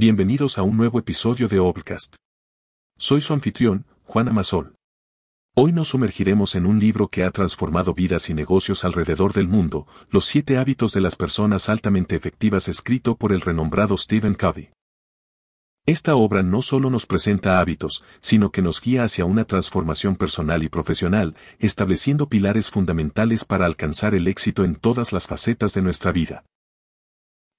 Bienvenidos a un nuevo episodio de Obcast. Soy su anfitrión, Juan Amasol. Hoy nos sumergiremos en un libro que ha transformado vidas y negocios alrededor del mundo, Los siete hábitos de las personas altamente efectivas escrito por el renombrado Stephen Covey. Esta obra no solo nos presenta hábitos, sino que nos guía hacia una transformación personal y profesional, estableciendo pilares fundamentales para alcanzar el éxito en todas las facetas de nuestra vida.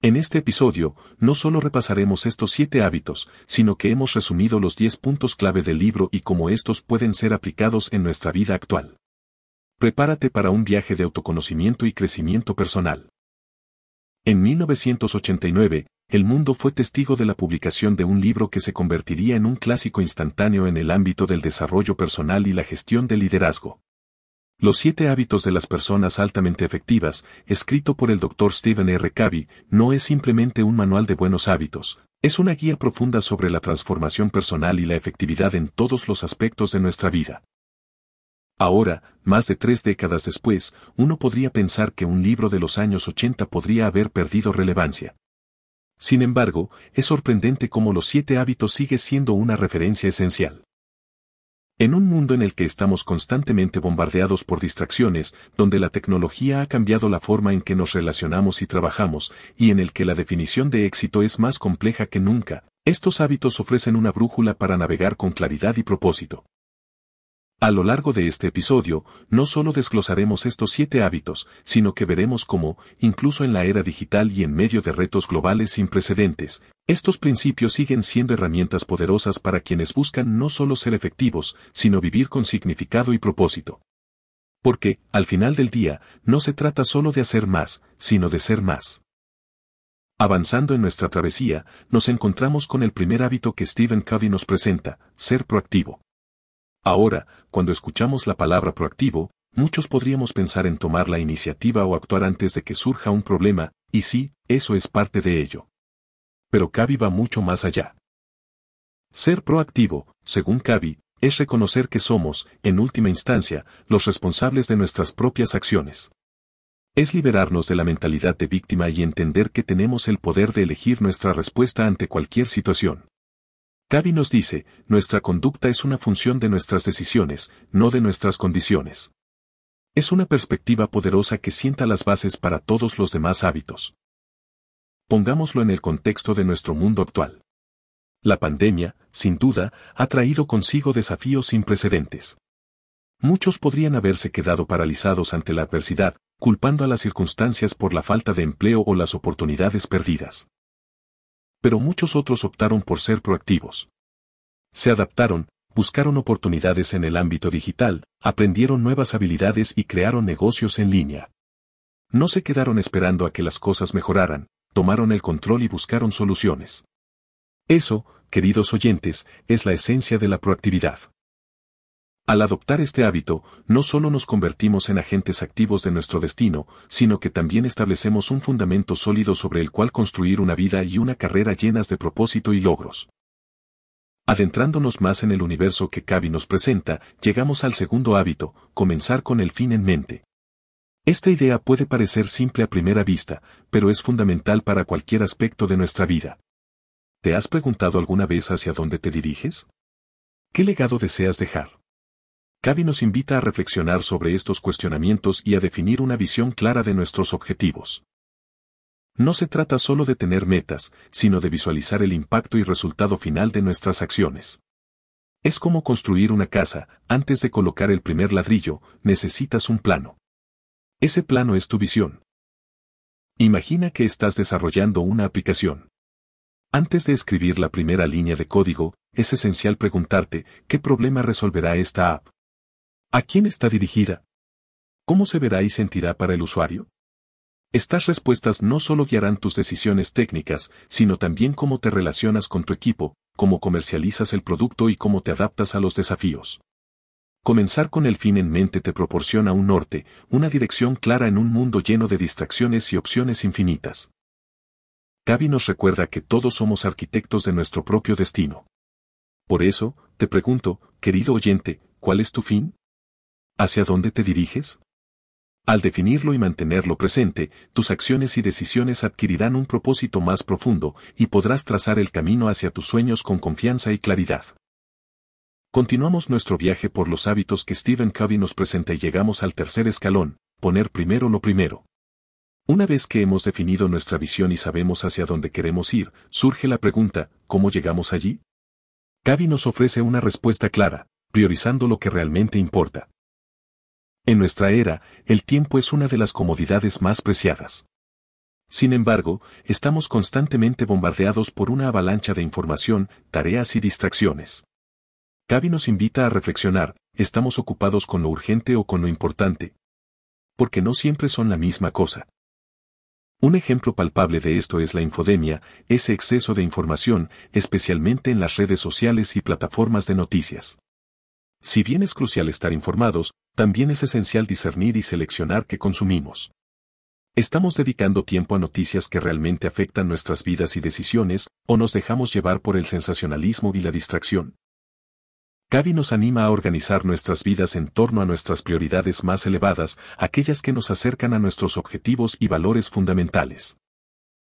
En este episodio, no solo repasaremos estos siete hábitos, sino que hemos resumido los diez puntos clave del libro y cómo estos pueden ser aplicados en nuestra vida actual. Prepárate para un viaje de autoconocimiento y crecimiento personal. En 1989, el mundo fue testigo de la publicación de un libro que se convertiría en un clásico instantáneo en el ámbito del desarrollo personal y la gestión del liderazgo. Los siete hábitos de las personas altamente efectivas, escrito por el Dr. Stephen R. Covey, no es simplemente un manual de buenos hábitos, es una guía profunda sobre la transformación personal y la efectividad en todos los aspectos de nuestra vida. Ahora, más de tres décadas después, uno podría pensar que un libro de los años 80 podría haber perdido relevancia. Sin embargo, es sorprendente cómo los siete hábitos sigue siendo una referencia esencial. En un mundo en el que estamos constantemente bombardeados por distracciones, donde la tecnología ha cambiado la forma en que nos relacionamos y trabajamos, y en el que la definición de éxito es más compleja que nunca, estos hábitos ofrecen una brújula para navegar con claridad y propósito. A lo largo de este episodio, no solo desglosaremos estos siete hábitos, sino que veremos cómo, incluso en la era digital y en medio de retos globales sin precedentes, estos principios siguen siendo herramientas poderosas para quienes buscan no solo ser efectivos, sino vivir con significado y propósito. Porque, al final del día, no se trata solo de hacer más, sino de ser más. Avanzando en nuestra travesía, nos encontramos con el primer hábito que Stephen Covey nos presenta, ser proactivo. Ahora, cuando escuchamos la palabra proactivo, muchos podríamos pensar en tomar la iniciativa o actuar antes de que surja un problema, y sí, eso es parte de ello. Pero Cavi va mucho más allá. Ser proactivo, según Cavi, es reconocer que somos, en última instancia, los responsables de nuestras propias acciones. Es liberarnos de la mentalidad de víctima y entender que tenemos el poder de elegir nuestra respuesta ante cualquier situación. Gaby nos dice, nuestra conducta es una función de nuestras decisiones, no de nuestras condiciones. Es una perspectiva poderosa que sienta las bases para todos los demás hábitos. Pongámoslo en el contexto de nuestro mundo actual. La pandemia, sin duda, ha traído consigo desafíos sin precedentes. Muchos podrían haberse quedado paralizados ante la adversidad, culpando a las circunstancias por la falta de empleo o las oportunidades perdidas pero muchos otros optaron por ser proactivos. Se adaptaron, buscaron oportunidades en el ámbito digital, aprendieron nuevas habilidades y crearon negocios en línea. No se quedaron esperando a que las cosas mejoraran, tomaron el control y buscaron soluciones. Eso, queridos oyentes, es la esencia de la proactividad. Al adoptar este hábito, no solo nos convertimos en agentes activos de nuestro destino, sino que también establecemos un fundamento sólido sobre el cual construir una vida y una carrera llenas de propósito y logros. Adentrándonos más en el universo que Cavi nos presenta, llegamos al segundo hábito, comenzar con el fin en mente. Esta idea puede parecer simple a primera vista, pero es fundamental para cualquier aspecto de nuestra vida. ¿Te has preguntado alguna vez hacia dónde te diriges? ¿Qué legado deseas dejar? Cavi nos invita a reflexionar sobre estos cuestionamientos y a definir una visión clara de nuestros objetivos. No se trata solo de tener metas, sino de visualizar el impacto y resultado final de nuestras acciones. Es como construir una casa, antes de colocar el primer ladrillo, necesitas un plano. Ese plano es tu visión. Imagina que estás desarrollando una aplicación. Antes de escribir la primera línea de código, es esencial preguntarte, ¿qué problema resolverá esta app? ¿A quién está dirigida? ¿Cómo se verá y sentirá para el usuario? Estas respuestas no solo guiarán tus decisiones técnicas, sino también cómo te relacionas con tu equipo, cómo comercializas el producto y cómo te adaptas a los desafíos. Comenzar con el fin en mente te proporciona un norte, una dirección clara en un mundo lleno de distracciones y opciones infinitas. Gaby nos recuerda que todos somos arquitectos de nuestro propio destino. Por eso, te pregunto, querido oyente, ¿cuál es tu fin? ¿Hacia dónde te diriges? Al definirlo y mantenerlo presente, tus acciones y decisiones adquirirán un propósito más profundo y podrás trazar el camino hacia tus sueños con confianza y claridad. Continuamos nuestro viaje por los hábitos que Stephen Covey nos presenta y llegamos al tercer escalón, poner primero lo primero. Una vez que hemos definido nuestra visión y sabemos hacia dónde queremos ir, surge la pregunta, ¿cómo llegamos allí? Covey nos ofrece una respuesta clara, priorizando lo que realmente importa. En nuestra era, el tiempo es una de las comodidades más preciadas. Sin embargo, estamos constantemente bombardeados por una avalancha de información, tareas y distracciones. Cavi nos invita a reflexionar, ¿estamos ocupados con lo urgente o con lo importante? Porque no siempre son la misma cosa. Un ejemplo palpable de esto es la infodemia, ese exceso de información, especialmente en las redes sociales y plataformas de noticias. Si bien es crucial estar informados, también es esencial discernir y seleccionar qué consumimos. ¿Estamos dedicando tiempo a noticias que realmente afectan nuestras vidas y decisiones, o nos dejamos llevar por el sensacionalismo y la distracción? Gaby nos anima a organizar nuestras vidas en torno a nuestras prioridades más elevadas, aquellas que nos acercan a nuestros objetivos y valores fundamentales.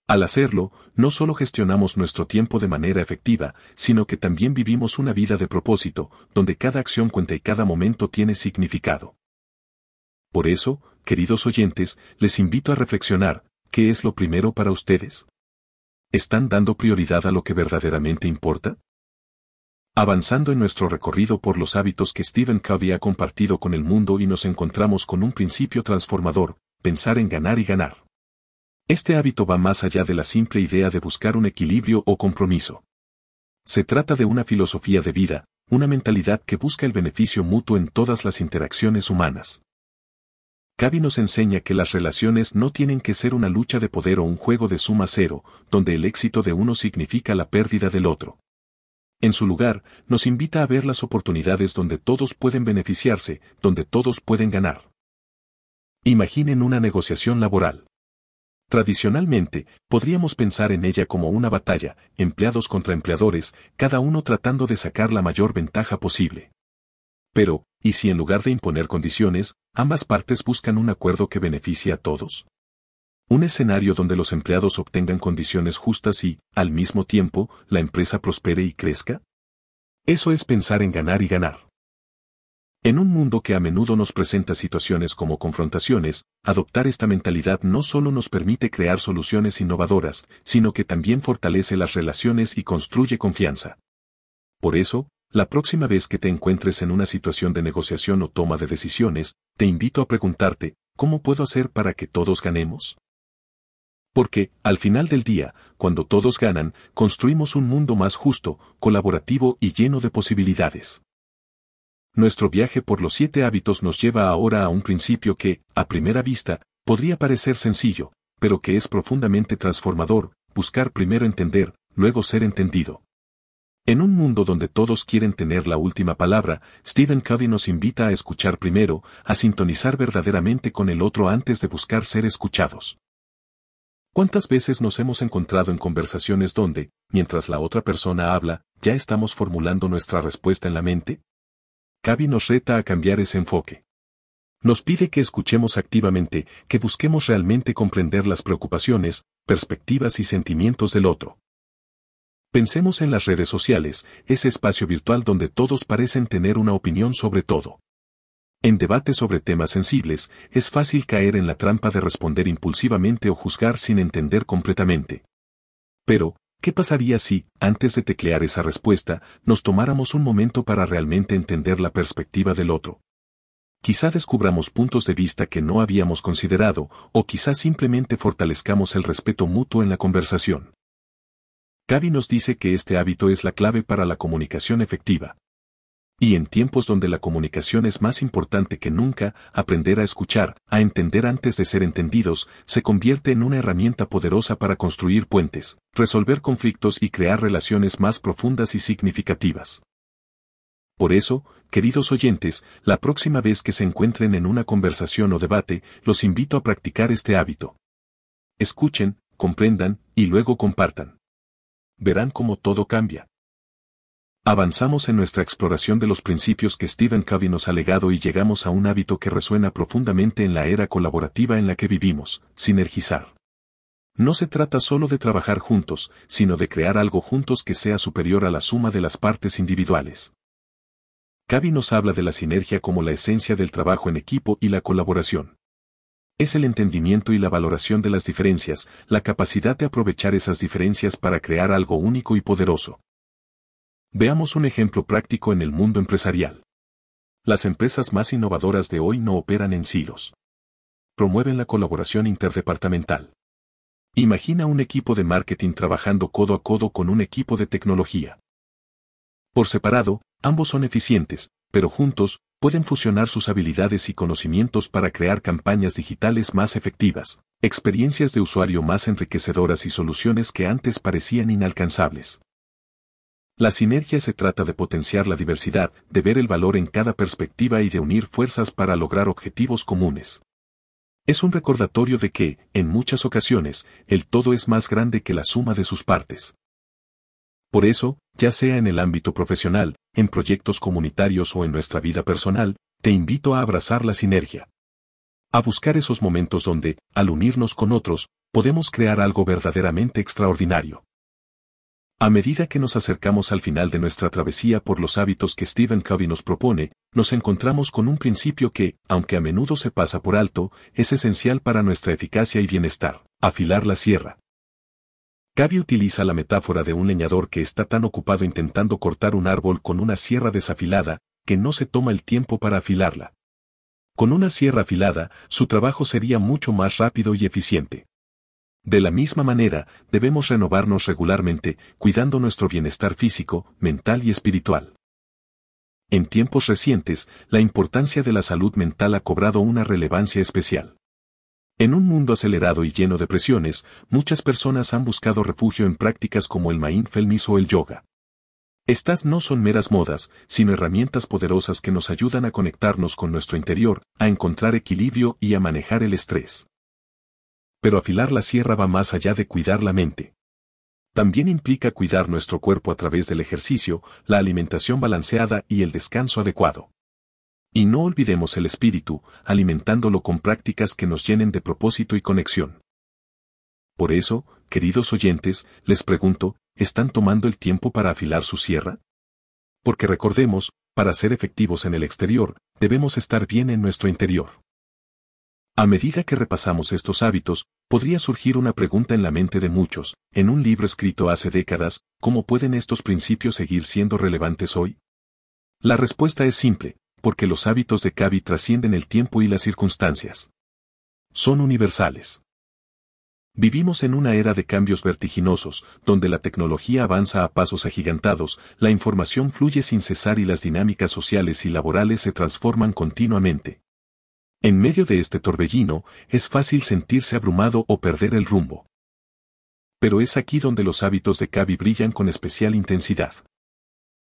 Al hacerlo, no solo gestionamos nuestro tiempo de manera efectiva, sino que también vivimos una vida de propósito, donde cada acción cuenta y cada momento tiene significado. Por eso, queridos oyentes, les invito a reflexionar, ¿qué es lo primero para ustedes? ¿Están dando prioridad a lo que verdaderamente importa? Avanzando en nuestro recorrido por los hábitos que Stephen Covey ha compartido con el mundo y nos encontramos con un principio transformador, pensar en ganar y ganar. Este hábito va más allá de la simple idea de buscar un equilibrio o compromiso. Se trata de una filosofía de vida, una mentalidad que busca el beneficio mutuo en todas las interacciones humanas. Covey nos enseña que las relaciones no tienen que ser una lucha de poder o un juego de suma cero, donde el éxito de uno significa la pérdida del otro. En su lugar, nos invita a ver las oportunidades donde todos pueden beneficiarse, donde todos pueden ganar. Imaginen una negociación laboral. Tradicionalmente, podríamos pensar en ella como una batalla, empleados contra empleadores, cada uno tratando de sacar la mayor ventaja posible. Pero, ¿y si en lugar de imponer condiciones, ambas partes buscan un acuerdo que beneficie a todos? Un escenario donde los empleados obtengan condiciones justas y, al mismo tiempo, la empresa prospere y crezca? Eso es pensar en ganar y ganar. En un mundo que a menudo nos presenta situaciones como confrontaciones, adoptar esta mentalidad no solo nos permite crear soluciones innovadoras, sino que también fortalece las relaciones y construye confianza. Por eso, la próxima vez que te encuentres en una situación de negociación o toma de decisiones, te invito a preguntarte, ¿cómo puedo hacer para que todos ganemos? Porque, al final del día, cuando todos ganan, construimos un mundo más justo, colaborativo y lleno de posibilidades. Nuestro viaje por los siete hábitos nos lleva ahora a un principio que, a primera vista, podría parecer sencillo, pero que es profundamente transformador, buscar primero entender, luego ser entendido. En un mundo donde todos quieren tener la última palabra, Stephen Covey nos invita a escuchar primero, a sintonizar verdaderamente con el otro antes de buscar ser escuchados. ¿Cuántas veces nos hemos encontrado en conversaciones donde, mientras la otra persona habla, ya estamos formulando nuestra respuesta en la mente? Cavi nos reta a cambiar ese enfoque. Nos pide que escuchemos activamente, que busquemos realmente comprender las preocupaciones, perspectivas y sentimientos del otro. Pensemos en las redes sociales, ese espacio virtual donde todos parecen tener una opinión sobre todo. En debates sobre temas sensibles, es fácil caer en la trampa de responder impulsivamente o juzgar sin entender completamente. Pero, ¿qué pasaría si, antes de teclear esa respuesta, nos tomáramos un momento para realmente entender la perspectiva del otro? Quizá descubramos puntos de vista que no habíamos considerado, o quizá simplemente fortalezcamos el respeto mutuo en la conversación. Gaby nos dice que este hábito es la clave para la comunicación efectiva. Y en tiempos donde la comunicación es más importante que nunca, aprender a escuchar, a entender antes de ser entendidos, se convierte en una herramienta poderosa para construir puentes, resolver conflictos y crear relaciones más profundas y significativas. Por eso, queridos oyentes, la próxima vez que se encuentren en una conversación o debate, los invito a practicar este hábito. Escuchen, comprendan, y luego compartan. Verán cómo todo cambia. Avanzamos en nuestra exploración de los principios que Stephen Covey nos ha legado y llegamos a un hábito que resuena profundamente en la era colaborativa en la que vivimos, sinergizar. No se trata solo de trabajar juntos, sino de crear algo juntos que sea superior a la suma de las partes individuales. Covey nos habla de la sinergia como la esencia del trabajo en equipo y la colaboración. Es el entendimiento y la valoración de las diferencias, la capacidad de aprovechar esas diferencias para crear algo único y poderoso. Veamos un ejemplo práctico en el mundo empresarial. Las empresas más innovadoras de hoy no operan en silos. Promueven la colaboración interdepartamental. Imagina un equipo de marketing trabajando codo a codo con un equipo de tecnología. Por separado, ambos son eficientes, pero juntos, pueden fusionar sus habilidades y conocimientos para crear campañas digitales más efectivas, experiencias de usuario más enriquecedoras y soluciones que antes parecían inalcanzables. La sinergia se trata de potenciar la diversidad, de ver el valor en cada perspectiva y de unir fuerzas para lograr objetivos comunes. Es un recordatorio de que, en muchas ocasiones, el todo es más grande que la suma de sus partes. Por eso, ya sea en el ámbito profesional, en proyectos comunitarios o en nuestra vida personal, te invito a abrazar la sinergia. A buscar esos momentos donde, al unirnos con otros, podemos crear algo verdaderamente extraordinario. A medida que nos acercamos al final de nuestra travesía por los hábitos que Stephen Covey nos propone, nos encontramos con un principio que, aunque a menudo se pasa por alto, es esencial para nuestra eficacia y bienestar, afilar la sierra. Covey utiliza la metáfora de un leñador que está tan ocupado intentando cortar un árbol con una sierra desafilada, que no se toma el tiempo para afilarla. Con una sierra afilada, su trabajo sería mucho más rápido y eficiente. De la misma manera, debemos renovarnos regularmente, cuidando nuestro bienestar físico, mental y espiritual. En tiempos recientes, la importancia de la salud mental ha cobrado una relevancia especial. En un mundo acelerado y lleno de presiones, muchas personas han buscado refugio en prácticas como el mindfulness o el yoga. Estas no son meras modas, sino herramientas poderosas que nos ayudan a conectarnos con nuestro interior, a encontrar equilibrio y a manejar el estrés. Pero afilar la sierra va más allá de cuidar la mente. También implica cuidar nuestro cuerpo a través del ejercicio, la alimentación balanceada y el descanso adecuado. Y no olvidemos el espíritu, alimentándolo con prácticas que nos llenen de propósito y conexión. Por eso, queridos oyentes, les pregunto, ¿están tomando el tiempo para afilar su sierra? Porque recordemos, para ser efectivos en el exterior, debemos estar bien en nuestro interior. A medida que repasamos estos hábitos, podría surgir una pregunta en la mente de muchos, en un libro escrito hace décadas, ¿cómo pueden estos principios seguir siendo relevantes hoy? La respuesta es simple, porque los hábitos de Kavi trascienden el tiempo y las circunstancias. Son universales. Vivimos en una era de cambios vertiginosos, donde la tecnología avanza a pasos agigantados, la información fluye sin cesar y las dinámicas sociales y laborales se transforman continuamente. En medio de este torbellino, es fácil sentirse abrumado o perder el rumbo. Pero es aquí donde los hábitos de Cavi brillan con especial intensidad.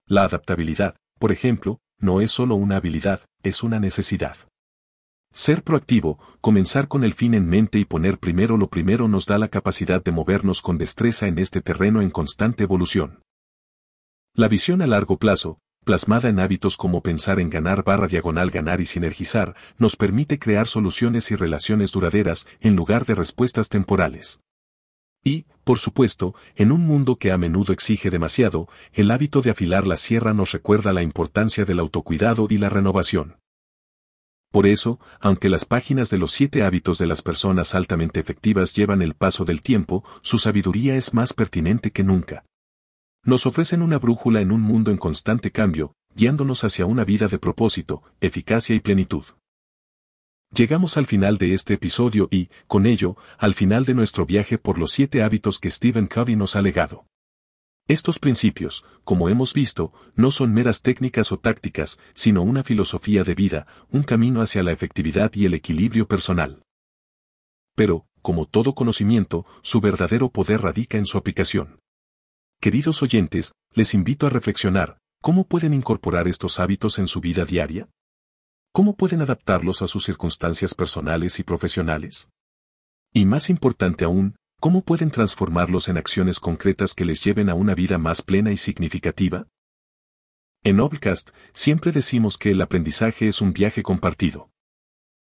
La adaptabilidad, por ejemplo, no es solo una habilidad, es una necesidad. Ser proactivo, comenzar con el fin en mente y poner primero lo primero nos da la capacidad de movernos con destreza en este terreno en constante evolución. La visión a largo plazo, plasmada en hábitos como pensar en ganar barra diagonal ganar y sinergizar, nos permite crear soluciones y relaciones duraderas en lugar de respuestas temporales. Y, por supuesto, en un mundo que a menudo exige demasiado, el hábito de afilar la sierra nos recuerda la importancia del autocuidado y la renovación. Por eso, aunque las páginas de los siete hábitos de las personas altamente efectivas llevan el paso del tiempo, su sabiduría es más pertinente que nunca nos ofrecen una brújula en un mundo en constante cambio, guiándonos hacia una vida de propósito, eficacia y plenitud. Llegamos al final de este episodio y, con ello, al final de nuestro viaje por los siete hábitos que Stephen Covey nos ha legado. Estos principios, como hemos visto, no son meras técnicas o tácticas, sino una filosofía de vida, un camino hacia la efectividad y el equilibrio personal. Pero, como todo conocimiento, su verdadero poder radica en su aplicación. Queridos oyentes, les invito a reflexionar, ¿cómo pueden incorporar estos hábitos en su vida diaria? ¿Cómo pueden adaptarlos a sus circunstancias personales y profesionales? Y más importante aún, ¿cómo pueden transformarlos en acciones concretas que les lleven a una vida más plena y significativa? En Obcast siempre decimos que el aprendizaje es un viaje compartido.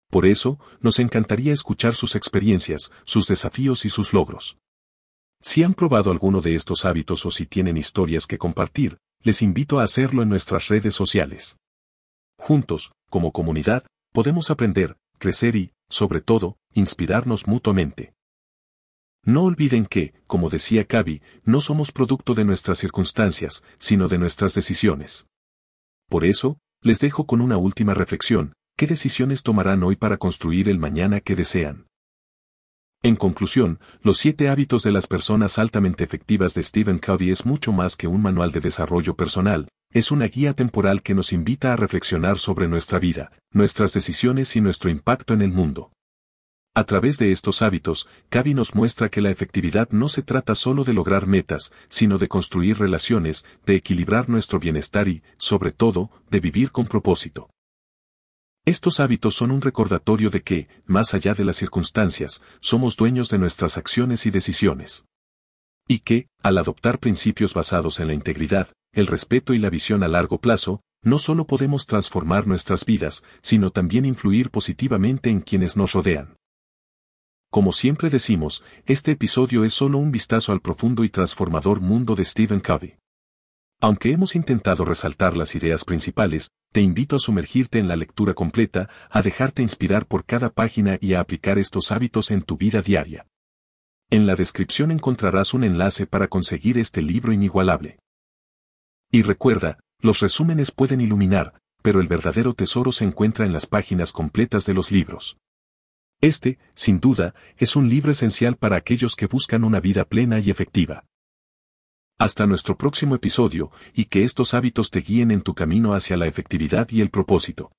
Por eso, nos encantaría escuchar sus experiencias, sus desafíos y sus logros. Si han probado alguno de estos hábitos o si tienen historias que compartir, les invito a hacerlo en nuestras redes sociales. Juntos, como comunidad, podemos aprender, crecer y, sobre todo, inspirarnos mutuamente. No olviden que, como decía Cavi, no somos producto de nuestras circunstancias, sino de nuestras decisiones. Por eso, les dejo con una última reflexión, ¿qué decisiones tomarán hoy para construir el mañana que desean? En conclusión, Los siete hábitos de las personas altamente efectivas de Stephen Covey es mucho más que un manual de desarrollo personal, es una guía temporal que nos invita a reflexionar sobre nuestra vida, nuestras decisiones y nuestro impacto en el mundo. A través de estos hábitos, Cavi nos muestra que la efectividad no se trata solo de lograr metas, sino de construir relaciones, de equilibrar nuestro bienestar y, sobre todo, de vivir con propósito. Estos hábitos son un recordatorio de que, más allá de las circunstancias, somos dueños de nuestras acciones y decisiones. Y que, al adoptar principios basados en la integridad, el respeto y la visión a largo plazo, no solo podemos transformar nuestras vidas, sino también influir positivamente en quienes nos rodean. Como siempre decimos, este episodio es solo un vistazo al profundo y transformador mundo de Stephen Covey. Aunque hemos intentado resaltar las ideas principales, te invito a sumergirte en la lectura completa, a dejarte inspirar por cada página y a aplicar estos hábitos en tu vida diaria. En la descripción encontrarás un enlace para conseguir este libro inigualable. Y recuerda, los resúmenes pueden iluminar, pero el verdadero tesoro se encuentra en las páginas completas de los libros. Este, sin duda, es un libro esencial para aquellos que buscan una vida plena y efectiva. Hasta nuestro próximo episodio, y que estos hábitos te guíen en tu camino hacia la efectividad y el propósito.